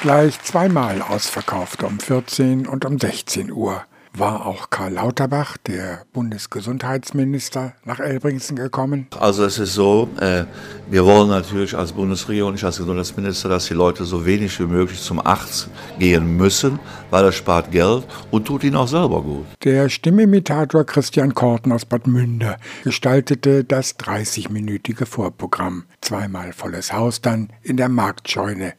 Gleich zweimal ausverkauft um 14 und um 16 Uhr war auch Karl Lauterbach, der Bundesgesundheitsminister, nach Elbringsen gekommen? Also es ist so, äh, wir wollen natürlich als Bundesregierung, nicht als Gesundheitsminister, dass die Leute so wenig wie möglich zum Arzt gehen müssen, weil er spart Geld und tut ihnen auch selber gut. Der Stimmimitator Christian Korten aus Bad Münder gestaltete das 30-minütige Vorprogramm. Zweimal volles Haus dann in der Marktscheune.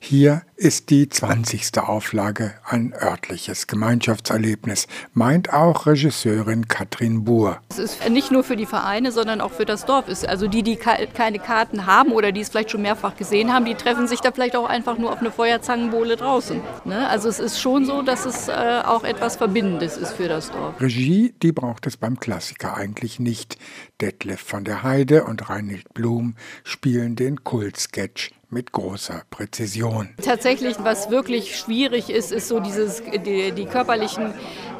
Hier ist die 20. Auflage ein örtliches Gemeinschaftserlebnis, meint auch Regisseurin Katrin Buhr. Es ist nicht nur für die Vereine, sondern auch für das Dorf. Also die, die keine Karten haben oder die es vielleicht schon mehrfach gesehen haben, die treffen sich da vielleicht auch einfach nur auf eine Feuerzangenbowle draußen. Ne? Also es ist schon so, dass es äh, auch etwas Verbindendes ist für das Dorf. Regie, die braucht es beim Klassiker eigentlich nicht. Detlef von der Heide und Reinhild Blum spielen den Kultsketch mit großer Präzision. Tatsächlich, was wirklich schwierig ist, ist so dieses, die, die körperlichen,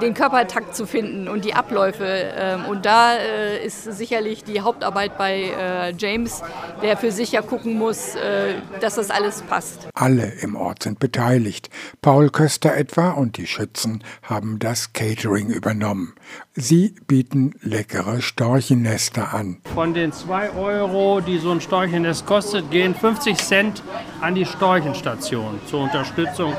den Körpertakt zu finden und die Abläufe. Ähm, und da äh, ist sicherlich die Hauptarbeit bei äh, James, der für sich ja gucken muss, äh, dass das alles passt. Alle im Ort sind beteiligt. Paul Köster etwa und die Schützen haben das Catering übernommen. Sie bieten leckere Storchennester an. Von den 2 Euro, die so ein Storchennest kostet, gehen 50 Cent Cent an die Storchenstation zur Unterstützung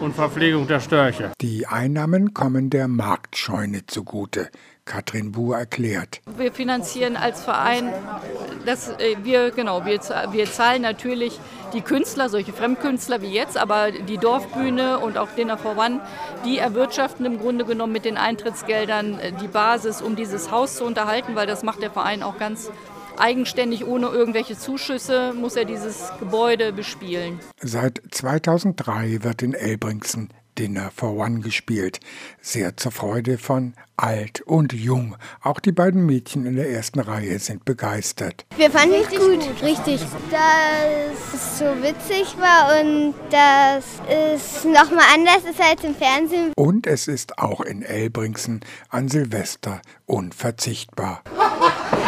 und Verpflegung der Störche. Die Einnahmen kommen der Marktscheune zugute. Katrin Buhr erklärt. Wir finanzieren als Verein, dass äh, wir genau, wir, wir zahlen natürlich die Künstler, solche Fremdkünstler wie jetzt, aber die Dorfbühne und auch Dinner for One, die erwirtschaften im Grunde genommen mit den Eintrittsgeldern äh, die Basis, um dieses Haus zu unterhalten, weil das macht der Verein auch ganz eigenständig ohne irgendwelche Zuschüsse muss er dieses Gebäude bespielen. Seit 2003 wird in Elbringsen Dinner for One gespielt. Sehr zur Freude von alt und jung. Auch die beiden Mädchen in der ersten Reihe sind begeistert. Wir fanden es gut, gut, richtig. Dass es so witzig war und dass es nochmal anders ist als im Fernsehen. Und es ist auch in Elbringsen an Silvester unverzichtbar.